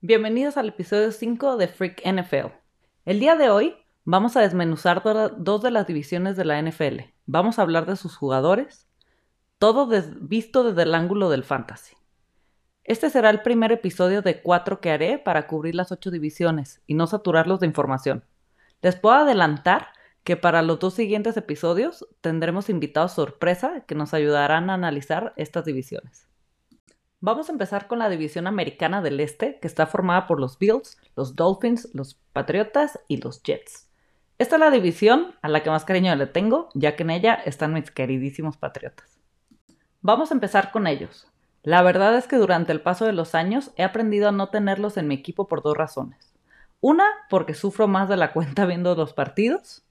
Bienvenidos al episodio 5 de Freak NFL. El día de hoy vamos a desmenuzar dos de las divisiones de la NFL. Vamos a hablar de sus jugadores, todo visto desde el ángulo del fantasy. Este será el primer episodio de cuatro que haré para cubrir las ocho divisiones y no saturarlos de información. Les puedo adelantar que para los dos siguientes episodios tendremos invitados sorpresa que nos ayudarán a analizar estas divisiones. Vamos a empezar con la división americana del Este, que está formada por los Bills, los Dolphins, los Patriotas y los Jets. Esta es la división a la que más cariño le tengo, ya que en ella están mis queridísimos Patriotas. Vamos a empezar con ellos. La verdad es que durante el paso de los años he aprendido a no tenerlos en mi equipo por dos razones. Una, porque sufro más de la cuenta viendo los partidos.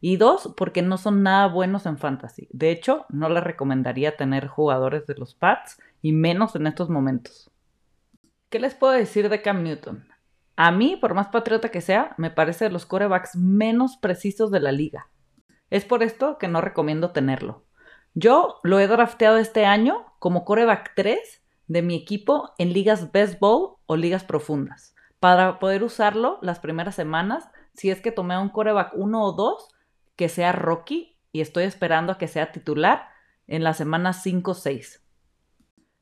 Y dos, porque no son nada buenos en fantasy. De hecho, no les recomendaría tener jugadores de los Pats y menos en estos momentos. ¿Qué les puedo decir de Cam Newton? A mí, por más patriota que sea, me parece de los corebacks menos precisos de la liga. Es por esto que no recomiendo tenerlo. Yo lo he drafteado este año como coreback 3 de mi equipo en ligas best ball o ligas profundas, para poder usarlo las primeras semanas si es que tomé un coreback 1 o 2 que sea Rocky y estoy esperando a que sea titular en las semanas 5 o 6.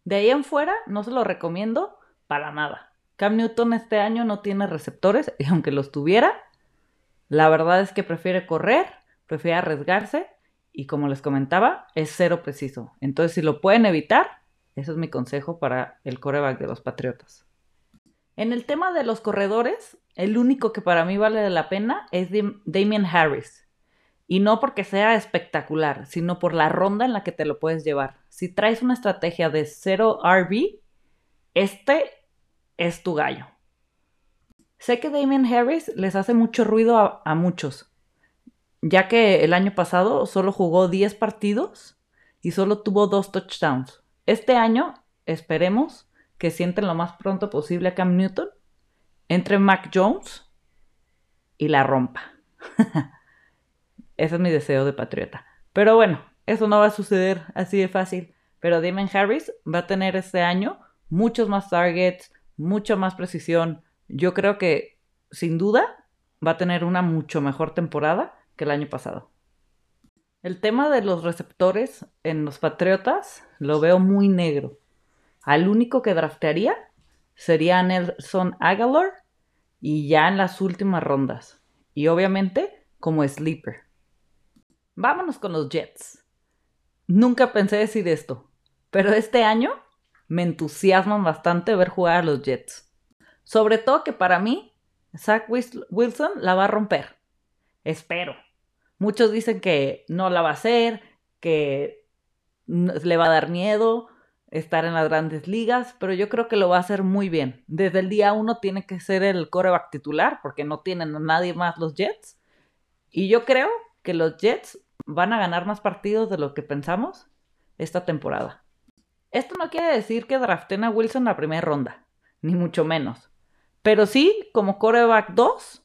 De ahí en fuera, no se lo recomiendo para nada. Cam Newton este año no tiene receptores y aunque los tuviera, la verdad es que prefiere correr, prefiere arriesgarse y como les comentaba, es cero preciso. Entonces, si lo pueden evitar, ese es mi consejo para el coreback de los Patriotas. En el tema de los corredores, el único que para mí vale la pena es Damien Harris. Y no porque sea espectacular, sino por la ronda en la que te lo puedes llevar. Si traes una estrategia de cero RB, este es tu gallo. Sé que Damien Harris les hace mucho ruido a, muchos, ya que el año pasado solo jugó 10 partidos y solo tuvo dos touchdowns. Este año esperemos que sienten lo más pronto posible a Cam Newton, entre Mac Jones y la rompa. Ese es mi deseo de patriota. Pero bueno, eso no va a suceder así de fácil. Pero Damon Harris va a tener este año muchos más targets, mucha más precisión. Yo creo que, sin duda, va a tener una mucho mejor temporada que el año pasado. El tema de los receptores en los Patriotas lo veo muy negro. Al único que draftearía sería Nelson Aguilar y ya en las últimas rondas. Y obviamente como sleeper. Vámonos con los Jets. Nunca pensé decir esto, pero este año me entusiasman bastante ver jugar a los Jets. Sobre todo que para mí, Zach Wilson la va a romper. Espero. Muchos dicen que no la va a hacer, que le va a dar miedo estar en las grandes ligas, pero yo creo que lo va a hacer muy bien. Desde el día uno tiene que ser el coreback titular, porque no tienen a nadie más los Jets. Y yo creo que los Jets van a ganar más partidos de lo que pensamos esta temporada. Esto no quiere decir que draften a Wilson la primera ronda, ni mucho menos. Pero sí como coreback 2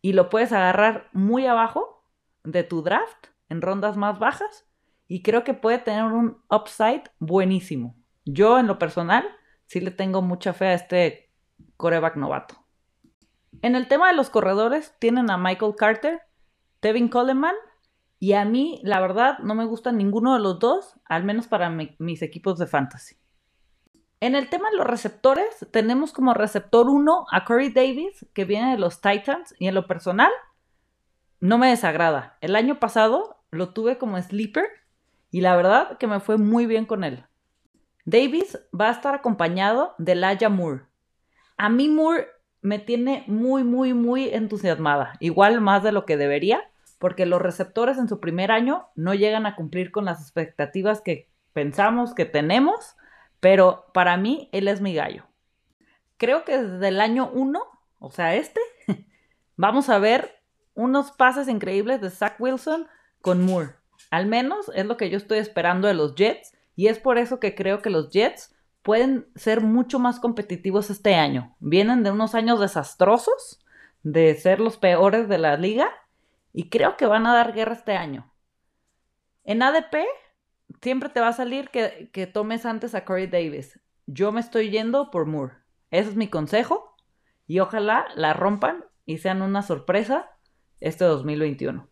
y lo puedes agarrar muy abajo de tu draft en rondas más bajas y creo que puede tener un upside buenísimo. Yo en lo personal sí le tengo mucha fe a este coreback novato. En el tema de los corredores tienen a Michael Carter, Tevin Coleman y a mí, la verdad, no me gusta ninguno de los dos, al menos para mis equipos de fantasy. En el tema de los receptores, tenemos como receptor 1 a Corey Davis, que viene de los Titans, y en lo personal, no me desagrada. El año pasado lo tuve como sleeper y la verdad que me fue muy bien con él. Davis va a estar acompañado de Laia Moore. A mí Moore me tiene muy, muy, muy entusiasmada, igual más de lo que debería, porque los receptores en su primer año no llegan a cumplir con las expectativas que pensamos que tenemos, pero para mí él es mi gallo. Creo que desde el año 1, o sea, este, vamos a ver unos pases increíbles de Zach Wilson con Moore. Al menos es lo que yo estoy esperando de los Jets y es por eso que creo que los Jets pueden ser mucho más competitivos este año. Vienen de unos años desastrosos, de ser los peores de la liga y creo que van a dar guerra este año. En ADP siempre te va a salir que, tomes antes a Corey Davis. Yo me estoy yendo por Moore. Ese es mi consejo. Y ojalá la rompan y sean una sorpresa este 2021.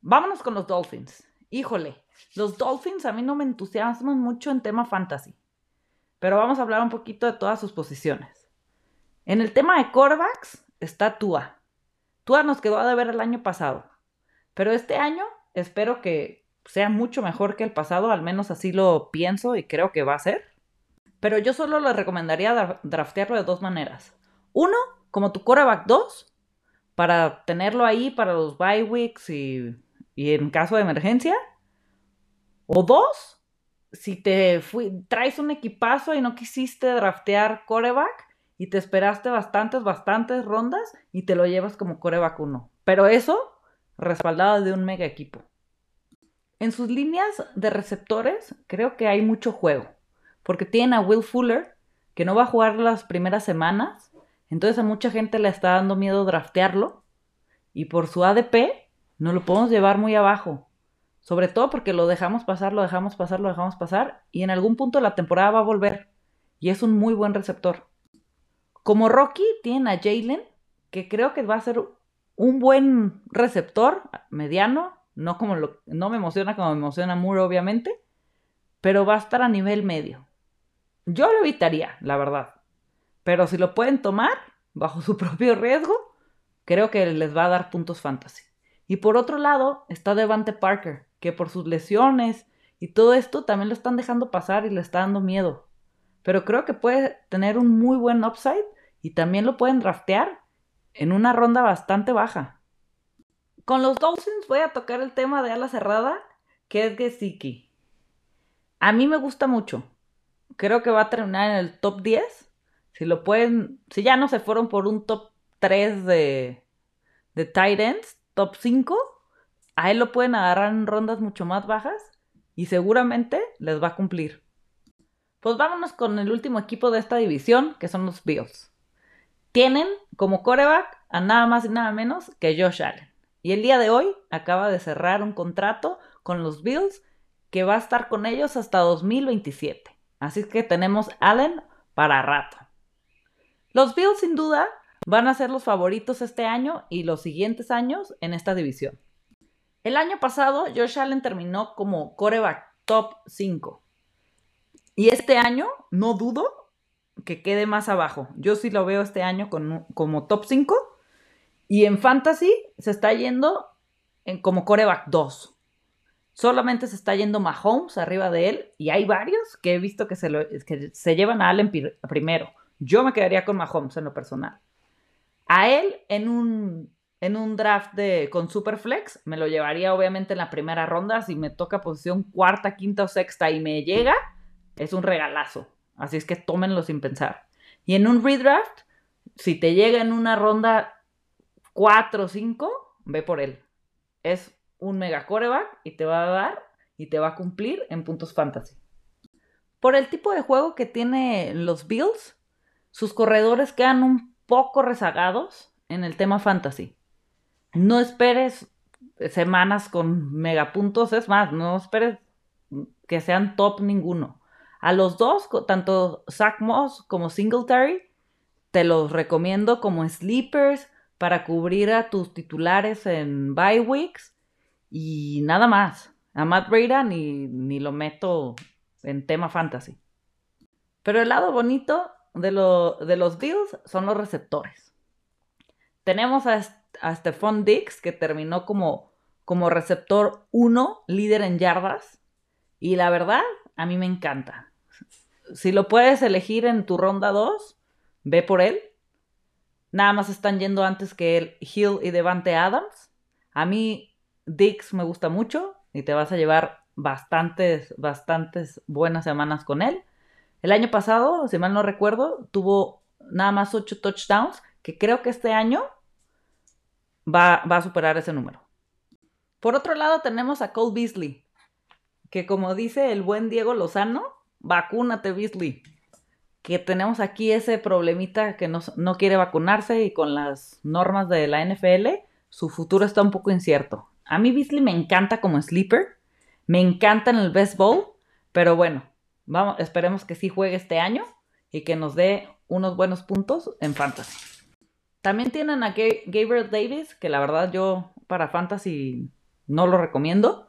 Vámonos con los Dolphins. Híjole, los Dolphins a mí no me entusiasman mucho en tema fantasy. Pero vamos a hablar un poquito de todas sus posiciones. En el tema de quarterbacks está Tua. Tua nos quedó a deber el año pasado. Pero este año espero que sea mucho mejor que el pasado, al menos así lo pienso y creo que va a ser. Pero yo solo le recomendaría draftearlo de dos maneras. Uno, como tu quarterback 2, para tenerlo ahí para los bye weeks y, en caso de emergencia. O dos, si te traes un equipazo y no quisiste draftear coreback y te esperaste bastantes, bastantes rondas y te lo llevas como coreback 1. Pero eso respaldado de un mega equipo. En sus líneas de receptores creo que hay mucho juego, porque tienen a Will Fuller, que no va a jugar las primeras semanas, entonces a mucha gente le está dando miedo draftearlo, y por su ADP no lo podemos llevar muy abajo, sobre todo porque lo dejamos pasar, lo dejamos pasar, lo dejamos pasar, y en algún punto de la temporada va a volver, y es un muy buen receptor. Como Rocky tienen a Jalen, que creo que va a ser un buen receptor mediano, no, como no me emociona como me emociona Moore, obviamente, pero va a estar a nivel medio. Yo lo evitaría, la verdad. Pero si lo pueden tomar bajo su propio riesgo, creo que les va a dar puntos fantasy. Y por otro lado está Devante Parker, que por sus lesiones y todo esto también lo están dejando pasar y le está dando miedo. Pero creo que puede tener un muy buen upside y también lo pueden draftear en una ronda bastante baja. Con los Dolphins voy a tocar el tema de ala cerrada, que es Gesicki. A mí me gusta mucho. Creo que va a terminar en el top 10. Si lo pueden, si ya no se fueron por un top 3 de, de tight ends, top 5, a él lo pueden agarrar en rondas mucho más bajas y seguramente les va a cumplir. Pues vámonos con el último equipo de esta división, que son los Bills tienen como coreback a nada más y nada menos que Josh Allen. Y el día de hoy acaba de cerrar un contrato con los Bills que va a estar con ellos hasta 2027. Así que tenemos Allen para rato. Los Bills sin duda van a ser los favoritos este año y los siguientes años en esta división. El año pasado Josh Allen terminó como coreback top 5. Y este año, no dudo que quede más abajo. Yo sí lo veo este año como top 5. Y en Fantasy se está yendo en, como coreback 2. Solamente se está yendo Mahomes arriba de él. Y hay varios que he visto que se, que se llevan a Allen primero. Yo me quedaría con Mahomes en lo personal. A él en un, en un draft de, con Superflex me lo llevaría obviamente en la primera ronda. Si me toca posición cuarta, quinta o sexta y me llega, es un regalazo. Así es que tómenlo sin pensar. Y en un redraft, si te llega en una ronda 4 o 5, ve por él. Es un mega coreback y te va a dar y te va a cumplir en puntos fantasy. Por el tipo de juego que tiene los Bills, sus corredores quedan un poco rezagados en el tema fantasy. No esperes semanas con megapuntos, es más, no esperes que sean top ninguno. A los dos, tanto Zach Moss como Singletary, te los recomiendo como sleepers para cubrir a tus titulares en bye weeks y nada más. A Matt Breda ni, ni lo meto en tema fantasy. Pero el lado bonito de, de los Bills son los receptores. Tenemos a, a Stephon Dix, que terminó como, como receptor 1, líder en yardas. Y la verdad, a mí me encanta si lo puedes elegir en tu ronda 2, ve por él. Nada más están yendo antes que el Hill y Devante Adams. A mí Dix me gusta mucho y te vas a llevar bastantes, bastantes buenas semanas con él. El año pasado, si mal no recuerdo, tuvo nada más 8 touchdowns, que creo que este año va, va a superar ese número. Por otro lado tenemos a Cole Beasley, que como dice el buen Diego Lozano, vacúnate, Beasley. Que tenemos aquí ese problemita que no, no quiere vacunarse y con las normas de la NFL, su futuro está un poco incierto. A mí Beasley me encanta como sleeper, me encanta en el best bowl, pero bueno, vamos, esperemos que sí juegue este año y que nos dé unos buenos puntos en fantasy. También tienen a Gabriel Davis, que la verdad yo para fantasy no lo recomiendo.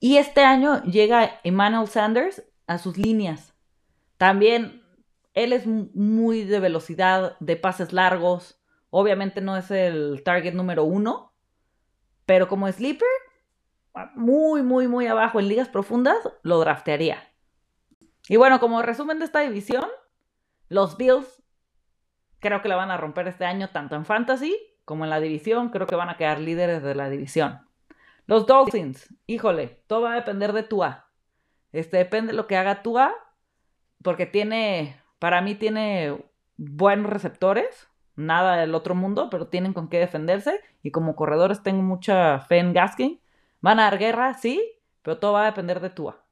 Y este año llega Emmanuel Sanders a sus líneas. También él es muy de velocidad, de pases largos. Obviamente no es el target número uno, pero como sleeper, muy, muy, muy abajo en ligas profundas, lo draftearía. Y bueno, como resumen de esta división, los Bills creo que la van a romper este año tanto en fantasy como en la división. Creo que van a quedar líderes de la división. Los Dolphins, híjole, todo va a depender de Tua. Este depende de lo que haga Tua, porque tiene, para mí tiene buenos receptores, nada del otro mundo, pero tienen con qué defenderse. Y como corredores tengo mucha fe en Gaskin. Van a dar guerra, sí, pero todo va a depender de Tua.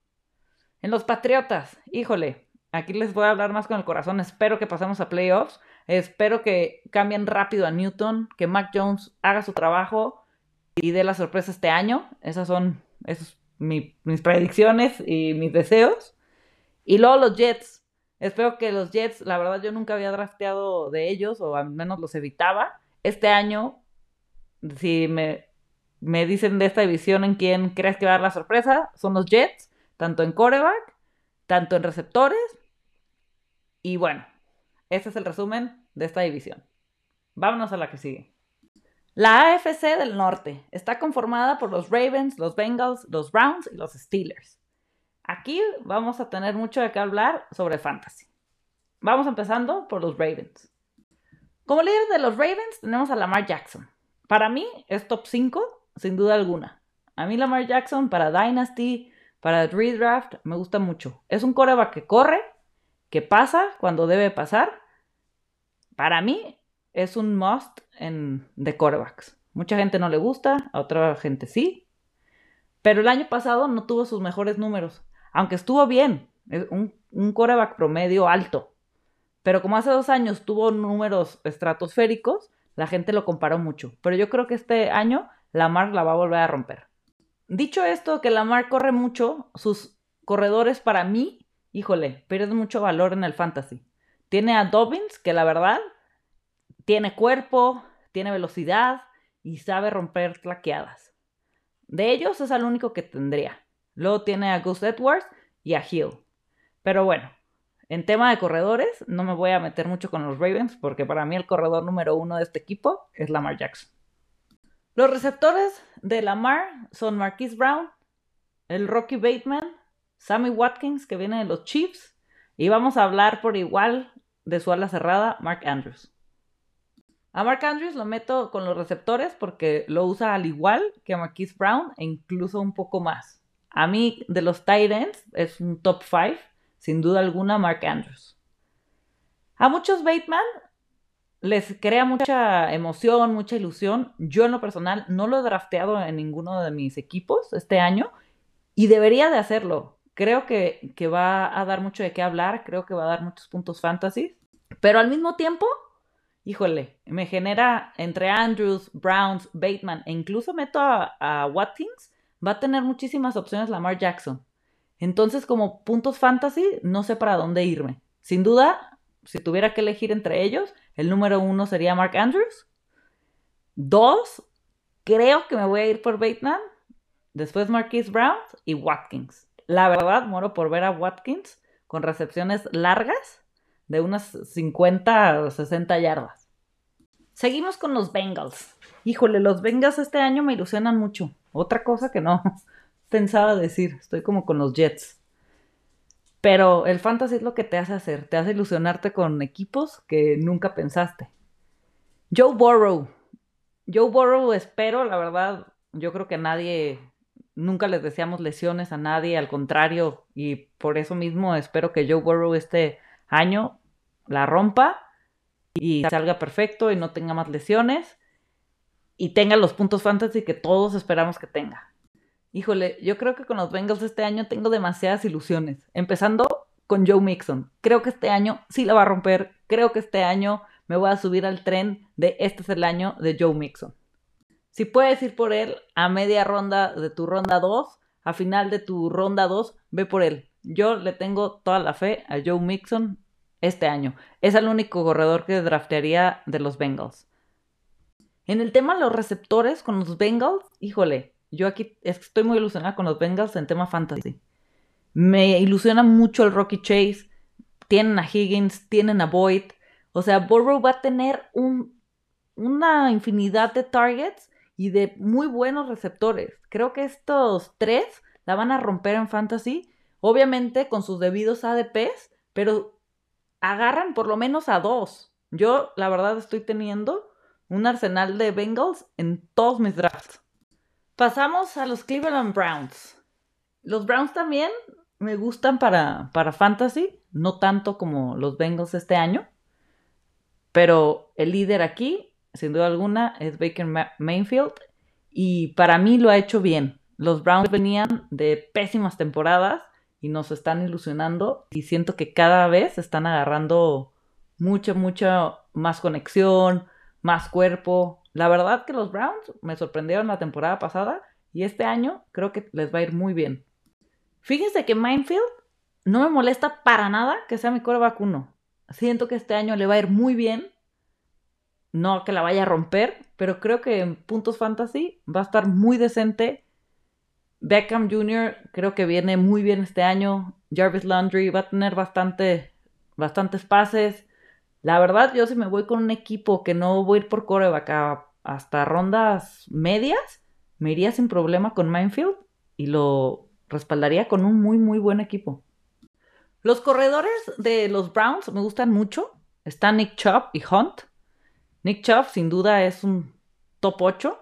En los Patriotas, híjole, aquí les voy a hablar más con el corazón. Espero que pasemos a playoffs. Espero que cambien rápido a Newton, que Mac Jones haga su trabajo y dé la sorpresa este año. Esas son mis predicciones y mis deseos. Y luego los Jets. Espero que los Jets, la verdad yo nunca había drafteado de ellos, o al menos los evitaba. Este año, si me, me dicen de esta división en quién crees que va a dar la sorpresa, son los Jets tanto en coreback, tanto en receptores. Y bueno, ese es el resumen de esta división. Vámonos a la que sigue. La AFC del Norte está conformada por los Ravens, los Bengals, los Browns y los Steelers. Aquí vamos a tener mucho de qué hablar sobre fantasy. Vamos empezando por los Ravens. Como líder de los Ravens tenemos a Lamar Jackson. Para mí es top 5, sin duda alguna. A mí Lamar Jackson para Dynasty, para redraft me gusta mucho. Es un coreback que corre, que pasa cuando debe pasar. Para mí es un must en, de corebacks. Mucha gente no le gusta, a otra gente sí. Pero el año pasado no tuvo sus mejores números. Aunque estuvo bien, un, un coreback promedio alto. Pero como hace dos años tuvo números estratosféricos, la gente lo comparó mucho. Pero yo creo que este año Lamar la va a volver a romper. Dicho esto, que Lamar corre mucho, sus corredores para mí, híjole, pierden mucho valor en el fantasy. Tiene a Dobbins, que la verdad tiene cuerpo, tiene velocidad y sabe romper claqueadas. De ellos es el único que tendría. Luego tiene a Gus Edwards y a Hill. Pero bueno, en tema de corredores, no me voy a meter mucho con los Ravens porque para mí el corredor número uno de este equipo es Lamar Jackson. Los receptores de Lamar son Marquise Brown, el Rocky Bateman, Sammy Watkins, que viene de los Chiefs, y vamos a hablar por igual de su ala cerrada, Mark Andrews. A Mark Andrews lo meto con los receptores porque lo usa al igual que a Marquise Brown e incluso un poco más. A mí, de los tight ends, es un top 5, sin duda alguna, Mark Andrews. A muchos Bateman les crea mucha emoción, mucha ilusión. Yo en lo personal no lo he drafteado en ninguno de mis equipos este año y debería de hacerlo. Creo que, que va a dar mucho de qué hablar, creo que va a dar muchos puntos fantasy, pero al mismo tiempo, híjole, me genera entre Andrews, Browns, Bateman e incluso meto a, Watkins, va a tener muchísimas opciones Lamar Jackson. Entonces, como puntos fantasy, no sé para dónde irme. Sin duda, si tuviera que elegir entre ellos, el número uno sería Mark Andrews. Dos, creo que me voy a ir por Bateman. Después Marquise Brown y Watkins. La verdad, muero por ver a Watkins con recepciones largas de unas 50 o 60 yardas. Seguimos con los Bengals. Híjole, los Bengals este año me ilusionan mucho. Otra cosa que no pensaba decir. Estoy como con los Jets. Pero el fantasy es lo que te hace hacer, te hace ilusionarte con equipos que nunca pensaste. Joe Burrow. Joe Burrow espero, la verdad, yo creo que nadie, nunca les deseamos lesiones a nadie, al contrario, y por eso mismo espero que Joe Burrow este año la rompa y salga perfecto y no tenga más lesiones y tenga los puntos fantasy que todos esperamos que tenga. Híjole, yo creo que con los Bengals este año tengo demasiadas ilusiones. Empezando con Joe Mixon. Creo que este año sí la va a romper. Creo que este año me voy a subir al tren de este es el año de Joe Mixon. Si puedes ir por él a media ronda de tu ronda 2, a final de tu ronda 2, ve por él. Yo le tengo toda la fe a Joe Mixon este año. Es el único corredor que draftearía de los Bengals. En el tema de los receptores con los Bengals, híjole, yo aquí estoy muy ilusionada con los Bengals en tema fantasy. Me ilusiona mucho el Rocky Chase. Tienen a Higgins, tienen a Boyd. O sea, Burrow va a tener un, una infinidad de targets y de muy buenos receptores. Creo que estos tres la van a romper en fantasy. Obviamente con sus debidos ADPs, pero agarran por lo menos a dos. Yo, la verdad, estoy teniendo un arsenal de Bengals en todos mis drafts. Pasamos a los Cleveland Browns. Los Browns también me gustan para, para fantasy, no tanto como los Bengals este año, pero el líder aquí, sin duda alguna, es Baker Mayfield y para mí lo ha hecho bien. Los Browns venían de pésimas temporadas y nos están ilusionando y siento que cada vez están agarrando mucha, mucha más conexión, más cuerpo. La verdad que los Browns me sorprendieron la temporada pasada y este año creo que les va a ir muy bien. Fíjense que Minefield no me molesta para nada que sea mi core vacuno. Siento que este año le va a ir muy bien. No que la vaya a romper, pero creo que en puntos fantasy va a estar muy decente. Beckham Jr. creo que viene muy bien este año. Jarvis Landry va a tener bastante, bastantes pases. La verdad, yo si me voy con un equipo que no voy a ir por coreback hasta rondas medias, me iría sin problema con Minefield y lo respaldaría con un muy, muy buen equipo. Los corredores de los Browns me gustan mucho. Están Nick Chubb y Hunt. Nick Chubb sin duda es un top 8.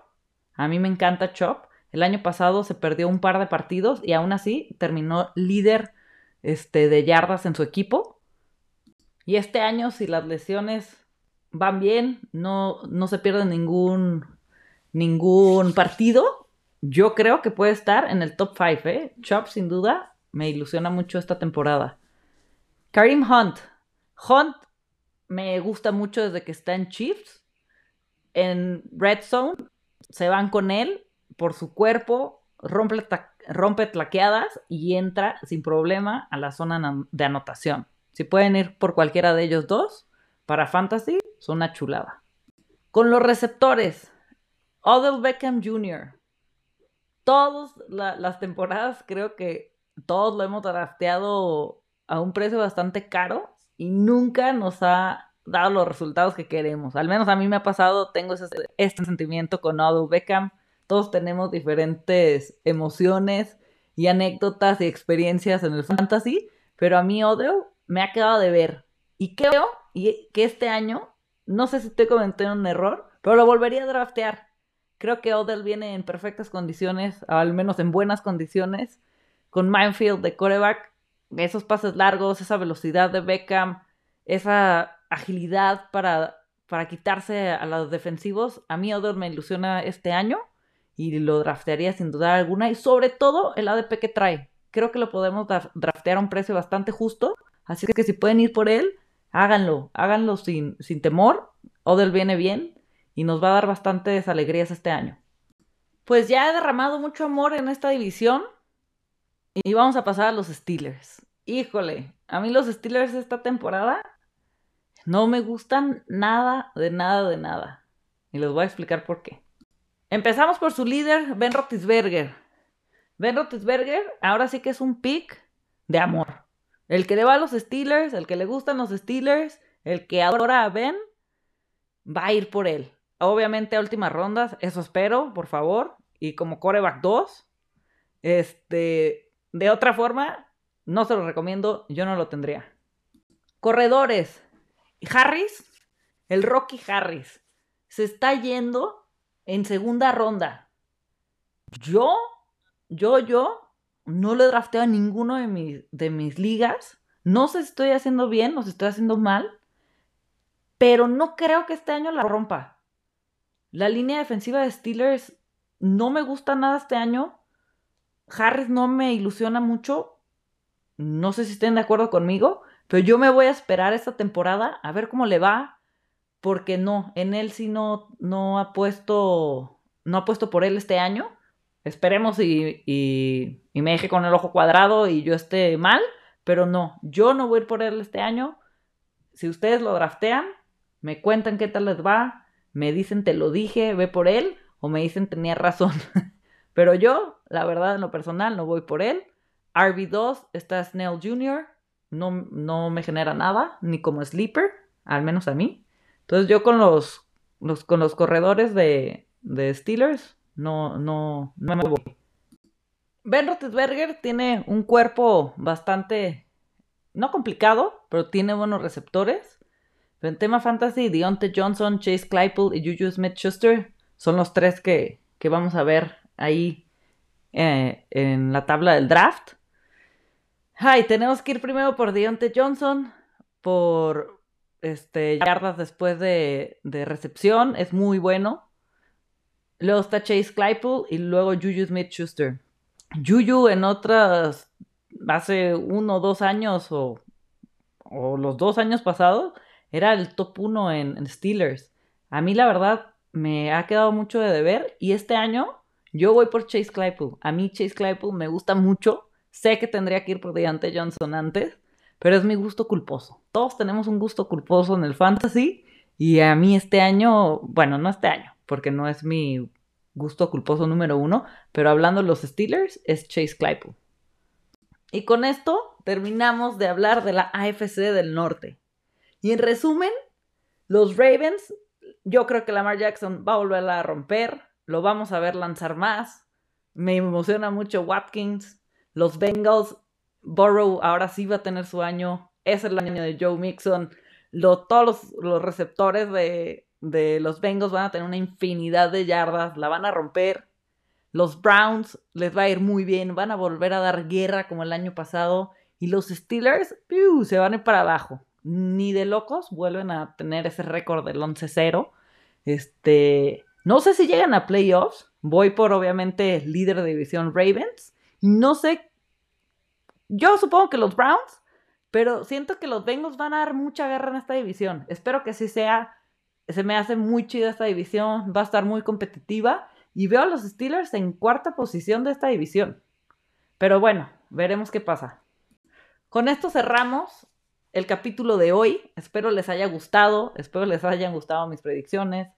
A mí me encanta Chubb. El año pasado se perdió un par de partidos y aún así terminó líder este, de yardas en su equipo. Y este año, si las lesiones van bien, no, no se pierde ningún, ningún partido, yo creo que puede estar en el top 5, ¿eh? Chop, sin duda, me ilusiona mucho esta temporada. Karim Hunt. Hunt me gusta mucho desde que está en Chiefs. En Red Zone se van con él por su cuerpo, rompe, rompe tlaqueadas y entra sin problema a la zona de anotación. Si pueden ir por cualquiera de ellos dos, para Fantasy, son una chulada. Con los receptores, Odell Beckham Jr. Todas las temporadas creo que todos lo hemos drafteado a un precio bastante caro y nunca nos ha dado los resultados que queremos. Al menos a mí me ha pasado, tengo este sentimiento con Odell Beckham. Todos tenemos diferentes emociones y anécdotas y experiencias en el fantasy, pero a mí Odell me ha quedado de ver. Y creo y que este año, no sé si estoy cometiendo un error, pero lo volvería a draftear. Creo que Odell viene en perfectas condiciones, al menos en buenas condiciones, con Minefield de coreback, esos pases largos, esa velocidad de Beckham, esa agilidad para, para quitarse a los defensivos. A mí Odell me ilusiona este año y lo draftearía sin duda alguna. Y sobre todo el ADP que trae. Creo que lo podemos draftear a un precio bastante justo Así que si pueden ir por él, háganlo, háganlo sin, sin temor. Odell viene bien y nos va a dar bastantes alegrías este año. Pues ya he derramado mucho amor en esta división y vamos a pasar a los Steelers. Híjole, a mí los Steelers esta temporada no me gustan nada, de nada, de nada. Y les voy a explicar por qué. Empezamos por su líder, Ben Roethlisberger. Ben Roethlisberger ahora sí que es un pick de amor. El que le va a los Steelers, el que le gustan los Steelers, el que adora a Ben, va a ir por él. Obviamente a últimas rondas, eso espero, por favor. Y como coreback 2, este, de otra forma, no se lo recomiendo, yo no lo tendría. Corredores. Harris, el Rocky Harris, se está yendo en segunda ronda. Yo, yo, yo no lo he en ninguno de mis, de mis ligas. No sé si estoy haciendo bien o si estoy haciendo mal, pero no creo que este año la rompa. La línea defensiva de Steelers no me gusta nada este año. Harris no me ilusiona mucho. No sé si estén de acuerdo conmigo, pero yo me voy a esperar esta temporada a ver cómo le va, porque no, en él sí no, no ha puesto, no ha puesto por él este año. Esperemos y, me deje con el ojo cuadrado y yo esté mal, pero no, yo no voy a ir por él este año. si ustedes lo draftean, me cuentan qué tal les va, me dicen te lo dije, ve por él, o me dicen tenía razón. Pero yo, la verdad, en lo personal, no voy por él. RB2 está Snell Jr., no, no me genera nada, ni como sleeper, al menos a mí. Entonces yo con los, con los corredores de, de Steelers, no, no, no me voy. Ben Roethlisberger tiene un cuerpo bastante, no complicado, pero tiene buenos receptores. Pero en tema fantasy, Deontay Johnson, Chase Claypool y Juju Smith-Schuster son los tres que, que, vamos a ver ahí eh, en la tabla del draft. Ay, tenemos que ir primero por Deontay Johnson, por este, yardas después de, recepción, es muy bueno. Luego está Chase Claypool y luego Juju Smith Schuster. Juju en otras, hace uno o dos años o, o, los dos años pasados, era el top uno en, en, Steelers. A mí la verdad me ha quedado mucho de deber y este año yo voy por Chase Claypool. A mí Chase Claypool me gusta mucho. Sé que tendría que ir por Deontay Johnson antes, pero es mi gusto culposo. Todos tenemos un gusto culposo en el fantasy y a mí este año, bueno, no este año, porque no es mi gusto culposo número uno, pero hablando de los Steelers, es Chase Claypool. Y con esto terminamos de hablar de la AFC del Norte. Y en resumen, los Ravens, yo creo que Lamar Jackson va a volver a romper, lo vamos a ver lanzar más. Me emociona mucho Watkins. Los Bengals, Burrow ahora sí va a tener su año. Es el año de Joe Mixon. todos los receptores de, de los Bengals van a tener una infinidad de yardas, la van a romper. Los Browns les va a ir muy bien, van a volver a dar guerra como el año pasado. Y los Steelers se van a ir para abajo. Ni de locos vuelven a tener ese récord del 11-0. Este, no sé si llegan a playoffs. Voy por obviamente líder de división Ravens. No sé. Yo supongo que los Browns, pero siento que los Bengals van a dar mucha guerra en esta división. Espero que así sea se me hace muy chida esta división, va a estar muy competitiva y veo a los Steelers en cuarta posición de esta división. Pero bueno, veremos qué pasa. Con esto cerramos el capítulo de hoy. Espero les haya gustado, espero les hayan gustado mis predicciones,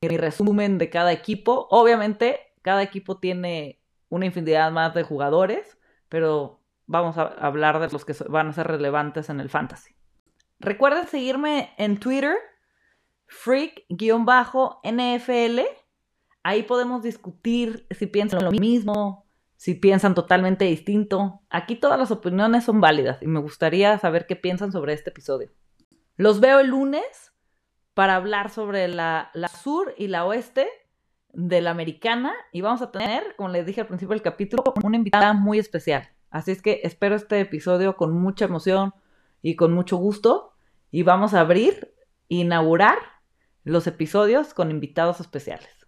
mi resumen de cada equipo. Obviamente, cada equipo tiene una infinidad más de jugadores, pero vamos a hablar de los que van a ser relevantes en el fantasy. Recuerden seguirme en Twitter freak-nfl. Ahí podemos discutir si piensan lo mismo, si piensan totalmente distinto. Aquí todas las opiniones son válidas y me gustaría saber qué piensan sobre este episodio. Los veo el lunes para hablar sobre la, la sur y la oeste de la americana y vamos a tener, como les dije al principio del capítulo, una invitada muy especial. Así es que espero este episodio con mucha emoción y con mucho gusto y vamos a abrir, inaugurar los episodios con invitados especiales.